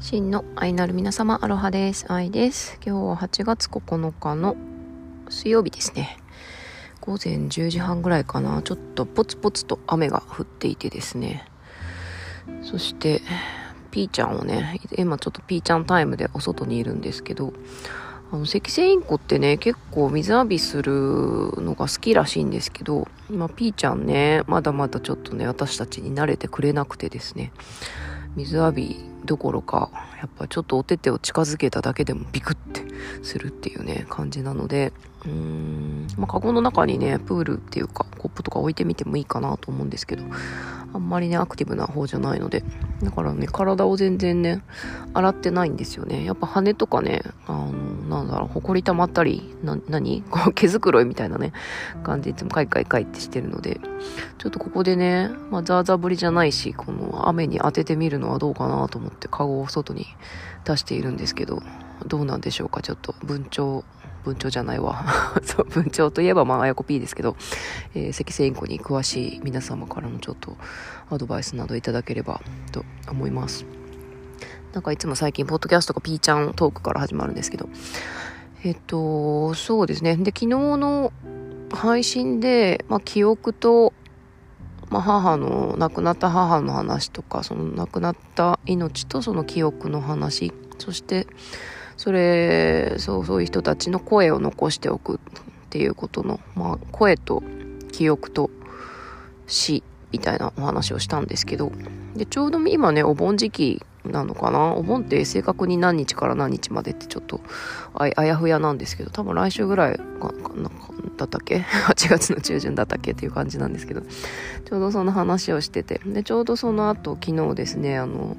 真の愛なる皆様、アロハです。愛です。今日は8月9日の水曜日ですね。午前10時半ぐらいかな。ちょっとポツポツと雨が降っていてですね。そして、ピーちゃんをね、今ちょっとピーちゃんタイムでお外にいるんですけど、あの、赤星インコってね、結構水浴びするのが好きらしいんですけど、今ピーちゃんね、まだまだちょっとね、私たちに慣れてくれなくてですね、水浴びどころか、やっぱちょっとお手手を近づけただけでもビクッてするっていうね、感じなので、うーん、まあ、カゴの中にね、プールっていうか、コップとか置いてみてもいいかなと思うんですけど、あんまりね、アクティブな方じゃないので、だからね、体を全然ね、洗ってないんですよね。やっぱ羽とかね、あの、なんだろう、ほこり溜まったり、な、何？こ う毛づくろいみたいなね、感じでいつもカイカイカイってしてるので、ちょっとここでね、まあ、ザーザー降りじゃないし、この雨に当ててみるのはどうかなと思って、カゴを外に出しているんですけど、どうなんでしょうか、ちょっと、文鳥、文鳥じゃないわ。そう、文鳥といえば、まあ、あやこ P ですけど、えー、赤星インコに詳しい皆様からのちょっとアドバイスなどいただければと思います。なんかいつも最近、ポッドキャストが P ちゃんトークから始まるんですけど、えっと、そうですね。で、昨日の配信で、まあ、記憶と、まあ、母の、亡くなった母の話とか、その亡くなった命とその記憶の話、そして、それ、そう、そういう人たちの声を残しておくっていうことの、まあ、声と記憶と死みたいなお話をしたんですけど、で、ちょうど今ね、お盆時期なのかな？お盆って正確に何日から何日までってちょっとあやふやなんですけど多分来週ぐらいかなかだったっけ？8月の中旬だったっけっていう感じなんですけどちょうどその話をしててでちょうどその後昨日ですねあの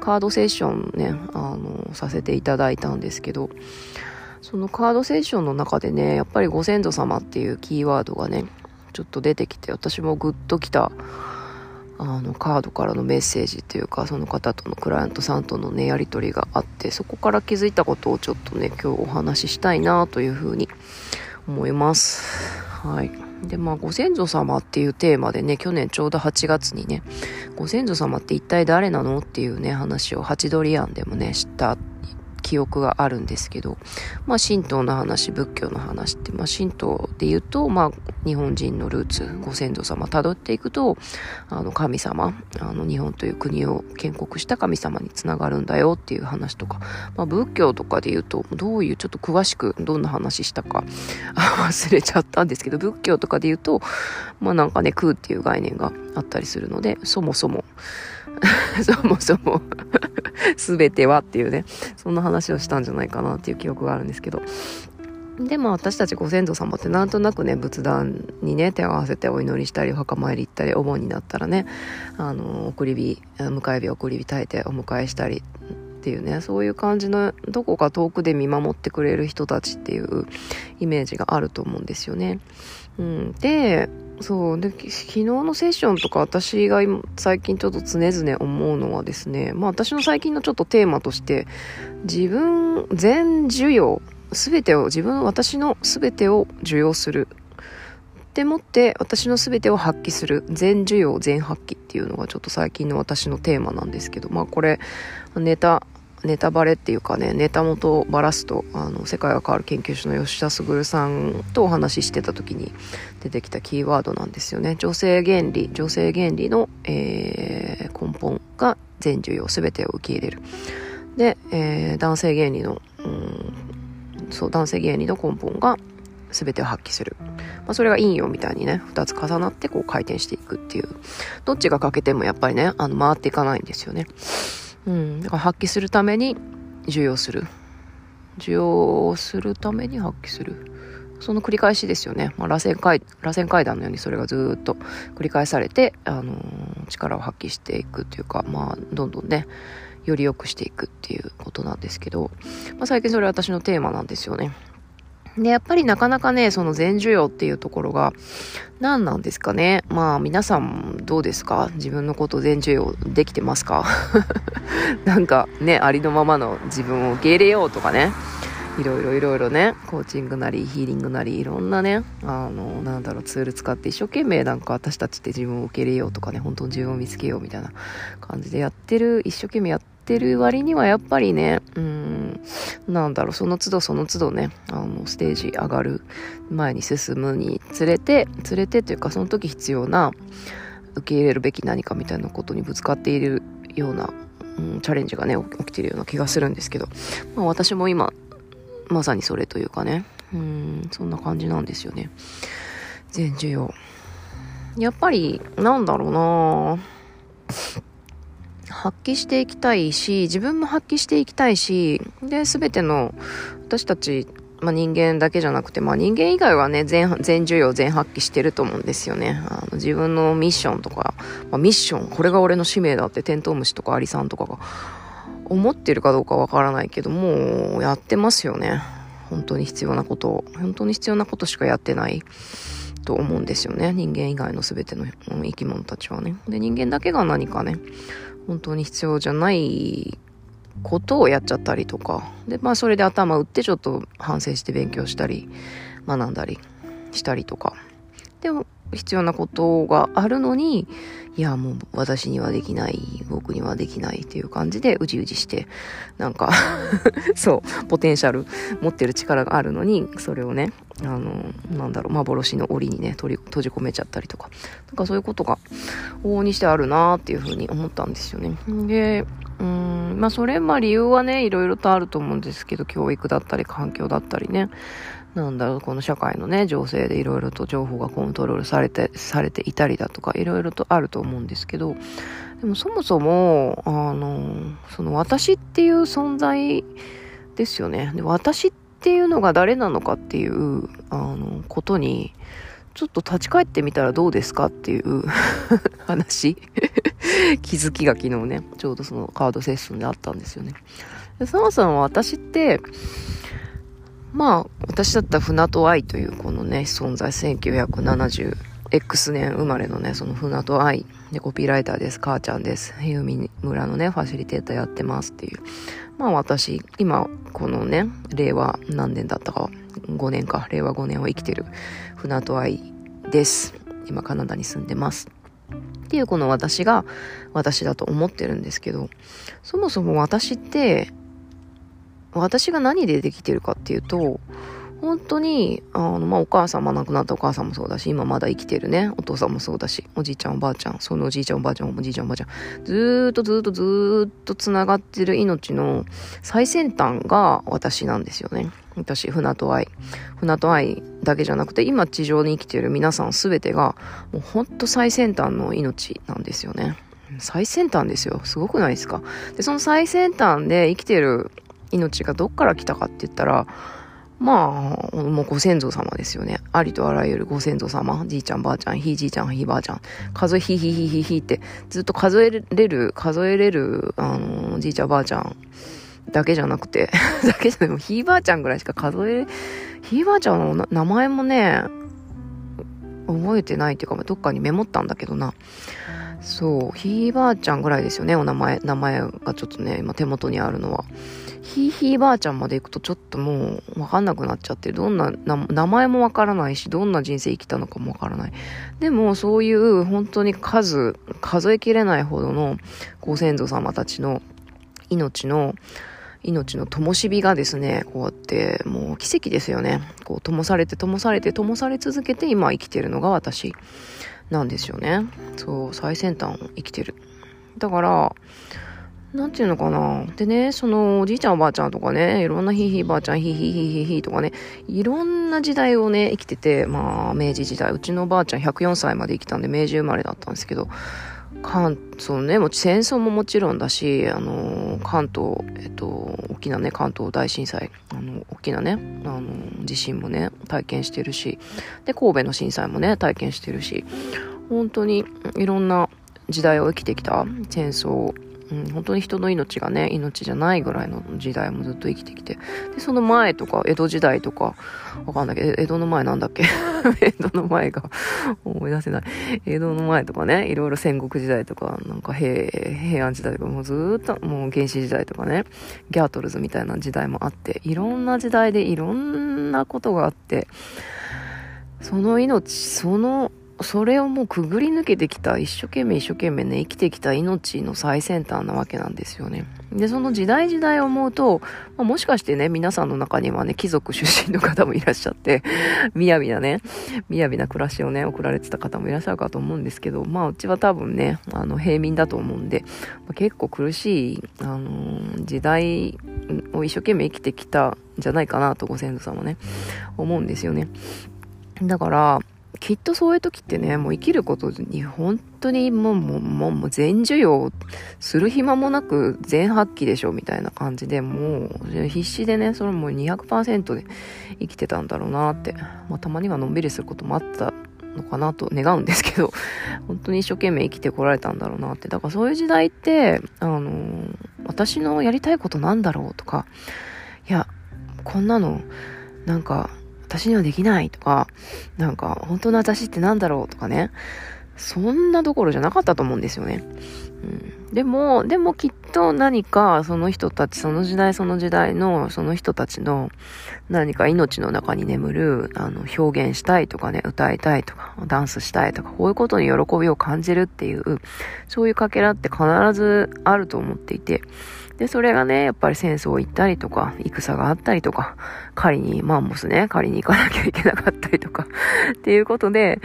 カードセッションねあのさせていただいたんですけどそのカードセッションの中でねやっぱりご先祖様っていうキーワードがねちょっと出てきて私もグッときたあのカードからのメッセージっていうかその方とのクライアントさんとのねやり取りがあってそこから気づいたことをちょっとね今日お話ししたいなというふうに思います。はい。でまあご先祖様っていうテーマでね去年ちょうど8月にねご先祖様って一体誰なのっていうね話をハチドリアンでもね知った記憶があるんですけど、まあ、神道の話仏教の話って、まあ、神道で言うと、まあ、日本人のルーツご先祖様辿っていくとあの神様あの日本という国を建国した神様につながるんだよっていう話とか、まあ、仏教とかで言うとどういうちょっと詳しくどんな話したか 忘れちゃったんですけど仏教とかで言うとまあなんかね空っていう概念があったりするのでそもそも そもそも 全てはっていうねそんな話をしたんじゃないかなっていう記憶があるんですけど。でも私たちご先祖様ってなんとなくね仏壇にね手を合わせてお祈りしたりお墓参り行ったりお盆になったらねあの送り火迎え火送り火耐えてお迎えしたりっていうねそういう感じのどこか遠くで見守ってくれる人たちっていうイメージがあると思うんですよね。うん、でそうで昨日のセッションとか私が最近ちょっと常々思うのはですねまあ私の最近のちょっとテーマとして自分全需要全てを自分私の全てを受容する。でもって私の全てを発揮する。全需要全発揮っていうのがちょっと最近の私のテーマなんですけどまあこれネタネタバレっていうかねネタ元をばらすとあの世界が変わる研究所の吉田卓さんとお話ししてた時に出てきたキーワードなんですよね。女性原理女性原理の、えー、根本が全需要全てを受け入れる。で、えー、男性原理のうんそう男性原理の根本が全てを発揮する、まあ、それが陰陽みたいにね2つ重なってこう回転していくっていう。どっちが欠けてもやっぱりねあの回っていかないんですよね。うん、だから発揮するために受容する。受容するために発揮する。その繰り返しですよね、まあ、螺旋階螺旋階段のようにそれがずっと繰り返されて、あのー、力を発揮していくというか、まあ、どんどんねより良くしていくっていうことなんですけど、まあ、最近それ私のテーマなんですよね。で、やっぱりなかなかね、その全需要っていうところが、何なんですかね。まあ皆さんどうですか？自分のこと全需要できてますか？なんかね、ありのままの自分を受け入れようとかね。いろいろいろいろね、コーチングなり、ヒーリングなり、いろんなね、あの、なんだろう、ツール使って一生懸命なんか私たちって自分を受け入れようとかね、本当に自分を見つけようみたいな感じでやってる、一生懸命やっててる割にはやっぱりね、うん、なんだろう、その都度その都度ね、あの、ステージ上がる、前に進むにつれて、連れてというか、その時必要な、受け入れるべき何かみたいなことにぶつかっているような、うん、チャレンジがね、起きてるような気がするんですけど、まあ私も今、まさにそれというかね、うん、そんな感じなんですよね。全需要。やっぱり、なんだろうな発揮していきたいし、自分も発揮していきたいし、で、すべての私たち、まあ、人間だけじゃなくて、まあ、人間以外はね、全、全需要、全発揮してると思うんですよね。あの自分のミッションとか、まあ、ミッション、これが俺の使命だってテントウムシとかアリさんとかが思ってるかどうかわからないけど、もうやってますよね。本当に必要なことを。本当に必要なことしかやってない。と思うんですよね。人間以外の全ての生き物たちはね。で、人間だけが何かね、本当に必要じゃないことをやっちゃったりとか。で、まあそれで頭打ってちょっと反省して勉強したり、学んだりしたりとか。でも、必要なことがあるのに、いや、もう私にはできない、僕にはできないっていう感じでうじうじして、なんか そう、ポテンシャル持ってる力があるのに、それをね、あの、なんだろう、幻の檻にね、取り、閉じ込めちゃったりとか、なんかそういうことが往々にしてあるなーっていうふうに思ったんですよね。で、うん、まあそれ、まあ理由はね、いろいろとあると思うんですけど、教育だったり環境だったりね、なんだろう、この社会のね、情勢でいろいろと情報がコントロールされて、されていたりだとか、いろいろとあると思うんですけど、でもそもそも、あの、その私っていう存在ですよね。で、私っていうのが誰なのかっていう、あの、ことに、ちょっと立ち返ってみたらどうですかっていう 話 気づきが昨日ね、ちょうどそのカードセッションであったんですよね。でそもそも私って、まあ、私だったら船戸愛というこのね、存在、1970、X 年生まれのね、その船戸愛、で、コピーライターです、母ちゃんです、ゆみ村のね、ファシリテーターやってますっていう。まあ私、今、このね、令和何年だったか、5年か、令和5年を生きてる船戸愛です。今、カナダに住んでます。っていうこの私が私だと思ってるんですけど、そもそも私って、私が何でできてるかっていうと、本当に、あの、まあ、お母さん、まあ、亡くなったお母さんもそうだし、今まだ生きてるね、お父さんもそうだし、おじいちゃん、おばあちゃん、そのおじいちゃん、おばあちゃん、おじいちゃん、おばあちゃん、ずーっとずーっとずーっと繋がってる命の最先端が私なんですよね。私、船と愛。船と愛だけじゃなくて、今地上に生きてる皆さんすべてが、もうほんと最先端の命なんですよね。最先端ですよ。すごくないですか？で、その最先端で生きてる命がどっから来たかって言ったら、まあ、もうご先祖様ですよね。ありとあらゆるご先祖様。じいちゃん、ばあちゃん、ひいじいちゃん、ひいばあちゃん。数え、ひひひひひって、ずっと数えれる、数えれる、あの、じいちゃん、ばあちゃんだけじゃなくて、だけじゃなくて、ひいばあちゃんぐらいしか数え、ひいばあちゃんの名前もね、覚えてないっていうか、どっかにメモったんだけどな。そう、ひいばあちゃんぐらいですよね、お名前、名前がちょっとね、今手元にあるのは。ひいひいばあちゃんまで行くとちょっともうわかんなくなっちゃって、どんな、名前もわからないし、どんな人生生きたのかもわからない。でも、そういう本当に数、数えきれないほどのご先祖様たちの命の、命の灯火がですね、こうやって、もう奇跡ですよね。こう、灯されて、灯されて、灯され続けて、今生きてるのが私なんですよね。そう、最先端生きてる。だから、なんていうのかな？でね、その、おじいちゃんおばあちゃんとかね、いろんなひいひいばあちゃん、ひいひいひいひいひいとかね、いろんな時代をね、生きてて、まあ、明治時代、うちのおばあちゃん104歳まで生きたんで、明治生まれだったんですけど、関、そのね、も戦争ももちろんだし、あの、関東、えっと、大きなね、関東大震災、あの、大きなね、あの、地震もね、体験してるし、で、神戸の震災もね、体験してるし、本当にいろんな時代を生きてきた戦争うん、本当に人の命がね、命じゃないぐらいの時代もずっと生きてきて。で、その前とか、江戸時代とか、わかんないけど、江戸の前なんだっけ？江戸の前が 思い出せない。江戸の前とかね、いろいろ戦国時代とか、なんか平、平安時代とか、もうずっと、もう原始時代とかね、ギャートルズみたいな時代もあって、いろんな時代でいろんなことがあって、その命、そのそれをもうくぐり抜けてきた、一生懸命一生懸命ね、生きてきた命の最先端なわけなんですよね。で、その時代時代を思うと、まあ、もしかしてね、皆さんの中にはね、貴族出身の方もいらっしゃって、みやびなね、みやびな暮らしをね、送られてた方もいらっしゃるかと思うんですけど、まあ、うちは多分ね、あの、平民だと思うんで、まあ、結構苦しい、あのー、時代を一生懸命生きてきたんじゃないかなと、ご先祖様ね、思うんですよね。だから、きっとそういう時ってね、もう生きることに本当にもう、もう、もうもう全授業する暇もなく全発揮でしょみたいな感じで、もう必死でね、それもう200%で生きてたんだろうなって。まあたまにはのんびりすることもあったのかなと願うんですけど、本当に一生懸命生きてこられたんだろうなって。だからそういう時代って、あの私のやりたいことなんだろうとか、いや、こんなの、なんか、私にはできないとか、なんか、本当の私って何だろうとかね、そんなところじゃなかったと思うんですよね。うん、でも、でもきっと何かその人たち、その時代その時代のその人たちの何か命の中に眠る、あの、表現したいとかね、歌いたいとか、ダンスしたいとか、こういうことに喜びを感じるっていう、そういうかけらって必ずあると思っていて、で、それがね、やっぱり戦争行ったりとか、戦があったりとか、狩りに、マンモスね、狩りに行かなきゃいけなかったりとか、っていうことで、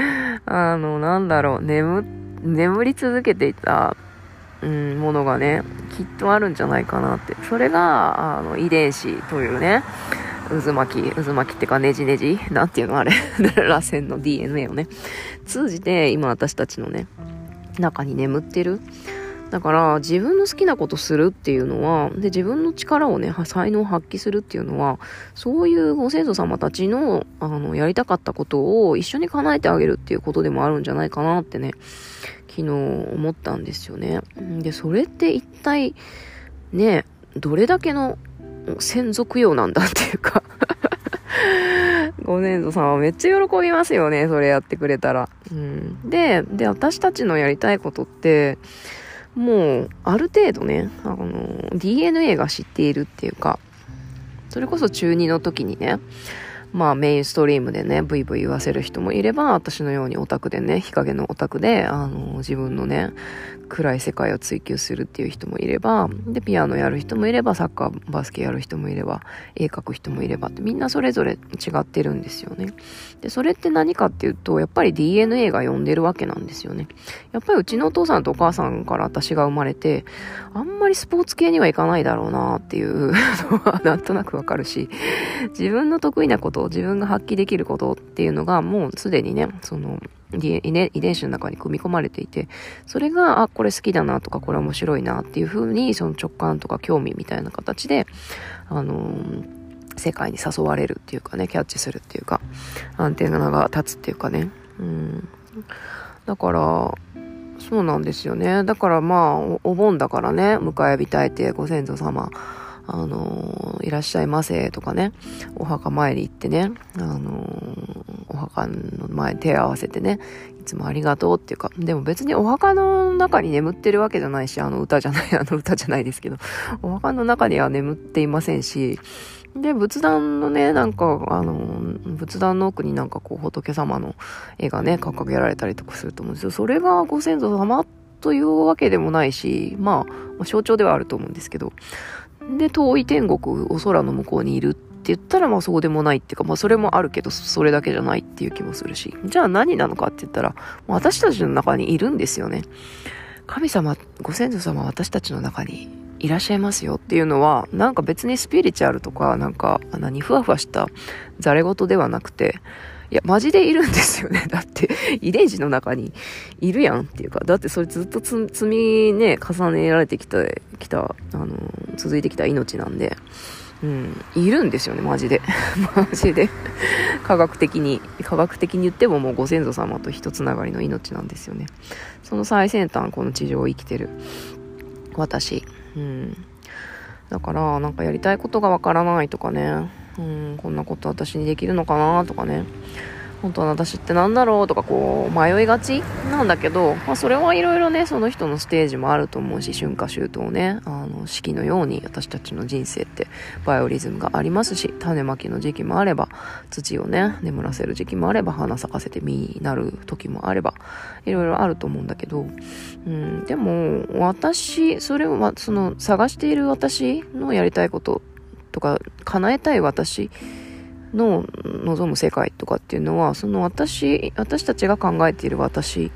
あの、なんだろう、眠、眠り続けていた、うん、ものがね、きっとあるんじゃないかなって。それが、あの、遺伝子というね、渦巻き、渦巻きってかねじねじなんていうのあれ 螺旋の DNA をね、通じて今私たちのね、中に眠ってる。だから自分の好きなことするっていうのは、で自分の力をね、才能を発揮するっていうのは、そういうご先祖様たちの、あの、やりたかったことを一緒に叶えてあげるっていうことでもあるんじゃないかなってね、昨日思ったんですよね。で、それって一体、ね、どれだけの専属用なんだっていうかご先祖様めっちゃ喜びますよね、それやってくれたら。うん、で、で、私たちのやりたいことって、もう、ある程度ね、あの、DNA が知っているっていうか、それこそ中2の時にね、まあメインストリームでね、ブイブイ言わせる人もいれば、私のようにオタクでね、日陰のオタクで、あの、自分のね、暗い世界を追求するっていう人もいれば、で、ピアノやる人もいれば、サッカー、バスケやる人もいれば、絵描く人もいればって、みんなそれぞれ違ってるんですよね。で、それって何かっていうと、やっぱり DNA が呼んでるわけなんですよね。やっぱりうちのお父さんとお母さんから私が生まれて、あんまりスポーツ系にはいかないだろうなっていうのはなんとなくわかるし、自分の得意なことを、自分が発揮できることっていうのがもうすでにね、その、遺伝子の中に組み込まれていて、それが、あ、これ好きだなとか、これ面白いなっていう風に、その直感とか興味みたいな形で、あのー、世界に誘われるっていうかね、キャッチするっていうか、アンテナが立つっていうかね。うん。だから、そうなんですよね。だからまあ、お盆だからね、迎えたいてご先祖様、あのー、いらっしゃいませとかね、お墓参り行ってね、あのー、お墓の前手合わせてね、いつもありがとうっていうか、でも別にお墓の中に眠ってるわけじゃないし、あの歌じゃない、あの歌じゃないですけど、お墓の中には眠っていませんし、で、仏壇のね、なんか、あの、仏壇の奥になんかこう、仏様の絵がね、掲げられたりとかすると思うんですよ。それがご先祖様というわけでもないし、まあ、象徴ではあると思うんですけど、で、遠い天国、お空の向こうにいるって言ったら、まあそうでもないっていうか、まあそれもあるけど、それだけじゃないっていう気もするし。じゃあ何なのかって言ったら、私たちの中にいるんですよね。神様、ご先祖様私たちの中にいらっしゃいますよっていうのは、なんか別にスピリチュアルとか、なんか、何、ふわふわしたざれ言ではなくて、いや、マジでいるんですよね。だって、遺伝子の中にいるやんっていうか、だってそれずっと積みね、重ねられてきた、きた、あの、続いてきた命なんで、うん、いるんですよね、マジで。マジで。科学的に、科学的に言ってももうご先祖様と一つながりの命なんですよね。その最先端、この地上を生きてる私。うん。だから、なんかやりたいことがわからないとかね、うん、こんなこと私にできるのかなとかね、本当の私って何だろうとかこう迷いがちなんだけど、まあ、それはいろいろねその人のステージもあると思うし春夏秋冬ね。あの四季のように私たちの人生ってバイオリズムがありますし種まきの時期もあれば土をね眠らせる時期もあれば花咲かせて実になる時もあればいろいろあると思うんだけど、うん、でも私それはその探している私のやりたいこととか叶えたい私の望む世界とかっていうのはその私私たちが考えている私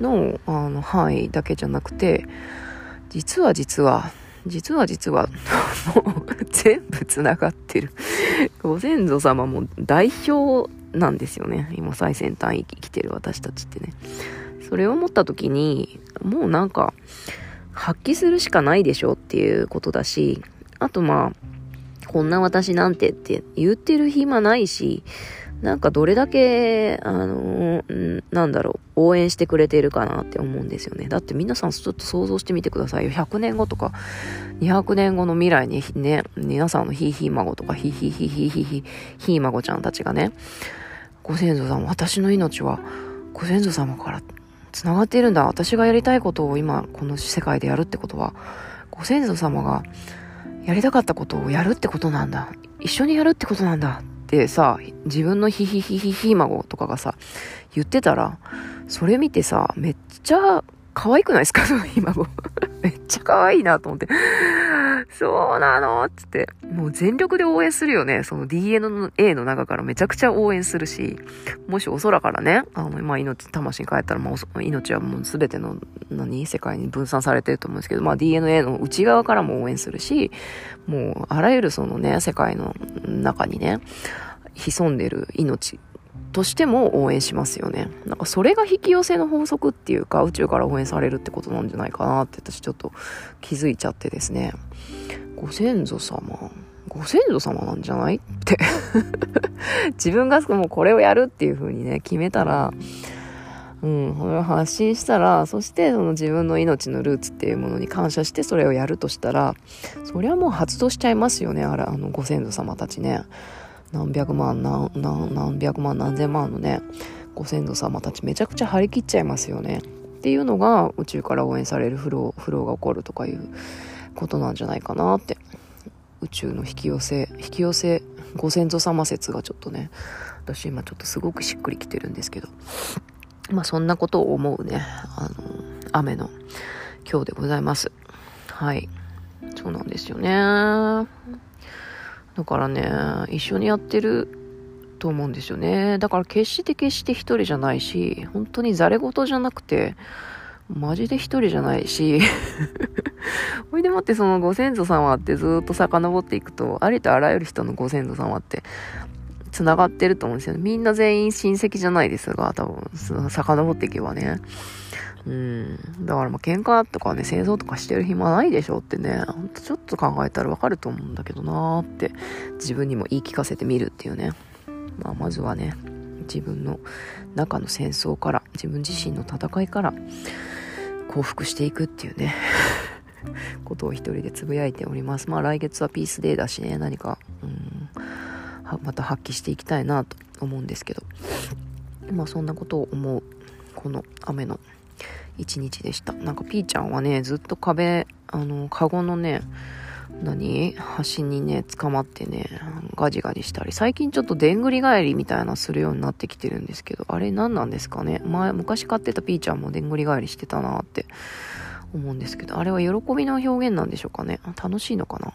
のあの範囲だけじゃなくて実は実は実は実はもう 全部つながってる。ご先祖様も代表なんですよね。今最先端生きてる私たちってね。それを思った時にもうなんか発揮するしかないでしょっていうことだしあとまあこんな私なんてって言ってる暇ないし、なんかどれだけ、あのー、なんだろう、応援してくれているかなって思うんですよね。だって皆さんちょっと想像してみてくださいよ。100年後とか、200年後の未来にね、皆さんのヒーヒー孫とか、ヒーヒーヒーヒーヒーヒーヒー孫ちゃんたちがね、ご先祖様、私の命はご先祖様から繋がっているんだ。私がやりたいことを今、この世界でやるってことは、ご先祖様がやりたかったことをやるってことなんだ。一緒にやるってことなんだってさ、自分のヒヒヒヒヒ孫とかがさ、言ってたら、それ見てさ、めっちゃ可愛くないですか？そのひ孫。めっちゃ可愛いなと思って。そうなの？つって。もう全力で応援するよね。その DNA の中からめちゃくちゃ応援するし、もしお空からね、あの、まあ、命、魂に帰ったら、まあ、命はもう全ての、何、世界に分散されてると思うんですけど、まあ、DNA の内側からも応援するし、もう、あらゆるそのね、世界の中にね、潜んでる命としても応援しますよね。なんかそれが引き寄せの法則っていうか宇宙から応援されるってことなんじゃないかなって私ちょっと気づいちゃってですね。ご先祖様？ご先祖様なんじゃないって 自分がもうこれをやるっていう風にね、決めたら、うん、それを発信したら、そしてその自分の命のルーツっていうものに感謝してそれをやるとしたら、そりゃもう発動しちゃいますよね、あら、あのご先祖様たちね。何百万何何百万何千万のねご先祖様たちめちゃくちゃ張り切っちゃいますよね。っていうのが宇宙から応援されるフローフローが起こるとかいうことなんじゃないかなって。宇宙の引き寄せ引き寄せご先祖様説がちょっとね私今ちょっとすごくしっくりきてるんですけど。まあそんなことを思うねあの雨の今日でございます。はい。そうなんですよね。だからね、一緒にやってると思うんですよね。だから決して決して一人じゃないし、本当にざれ言じゃなくて、マジで一人じゃないし、ほいでもってそのご先祖様ってずっと遡っていくと、ありとあらゆる人のご先祖様って、繋がってると思うんですよね。みんな全員親戚じゃないですが、多分、遡っていけばね。うん。だからまあ喧嘩とかね、戦争とかしてる暇ないでしょってね、ほんとちょっと考えたらわかると思うんだけどなーって自分にも言い聞かせてみるっていうね。まあまずはね、自分の中の戦争から、自分自身の戦いから降伏していくっていうね、ことを一人でつぶやいております。まあ来月はピースデーだしね、何か、うん、また発揮していきたいなと思うんですけど、まあそんなことを思う、この雨の一日でした。なんかピーちゃんはね、ずっと壁、あの、カゴのね、何？端にね、捕まってね、ガジガジしたり、最近ちょっとでんぐり返りみたいなするようになってきてるんですけど、あれ何なんですかね？前、昔飼ってたピーちゃんもでんぐり返りしてたなって思うんですけど、あれは喜びの表現なんでしょうかね？楽しいのかな？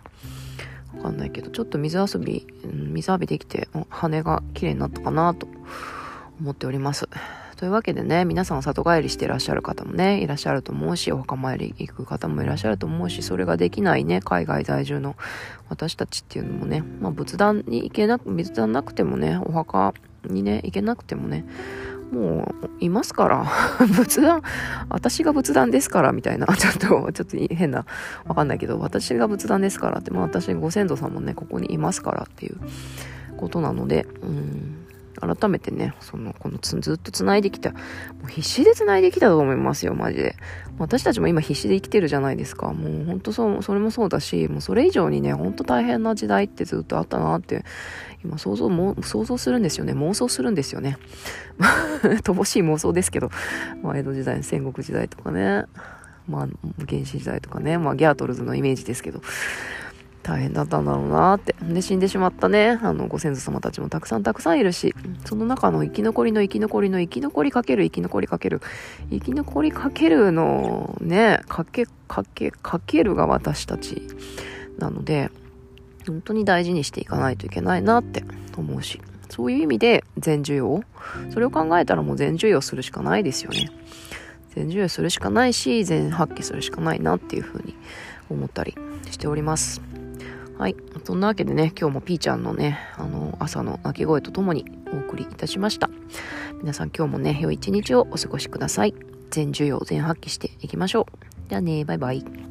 わかんないけど、ちょっと水遊び、水浴びできて、羽が綺麗になったかなと思っております。というわけでね、皆さん里帰りしてらっしゃる方もね、いらっしゃると思うし、お墓参り行く方もいらっしゃると思うし、それができないね、海外在住の私たちっていうのもね、まあ仏壇に行けなく、仏壇なくてもね、お墓にね、行けなくてもね、もう、いますから。仏壇、私が仏壇ですから、みたいな。ちょっと、ちょっと変な、わかんないけど、私が仏壇ですからって、まあ私、ご先祖さんもね、ここにいますからっていうことなので、うん、改めてね、その、このつずっと繋いできた、もう必死で繋いできたと思いますよ、マジで。私たちも今必死で生きてるじゃないですか。もう本当そう、それもそうだし、もうそれ以上にね、本当大変な時代ってずっとあったなって、今想像も、想像するんですよね。妄想するんですよね。乏しい妄想ですけど、まあ、江戸時代、戦国時代とかね、まあ、原始時代とかね、まあ、ギャートルズのイメージですけど、大変だったんだろうなって。で、死んでしまったね、あの、ご先祖様たちもたくさんたくさんいるし、その中の生き残りの生き残りの生き残りかける生き残りかける、生き残りかけるの、ね、かけ、かけ、かけるが私たちなので、本当に大事にしていかないといけないなって思うし、そういう意味で全需要それを考えたらもう全需要するしかないですよね。全授与するしかないし全発揮するしかないなっていうふうに思ったりしておりますはい。そんなわけでね今日もピーちゃんのねあの朝の鳴き声とともにお送りいたしました。皆さん今日もね良い一日をお過ごしください。全授与全発揮していきましょう。じゃあねバイバイ。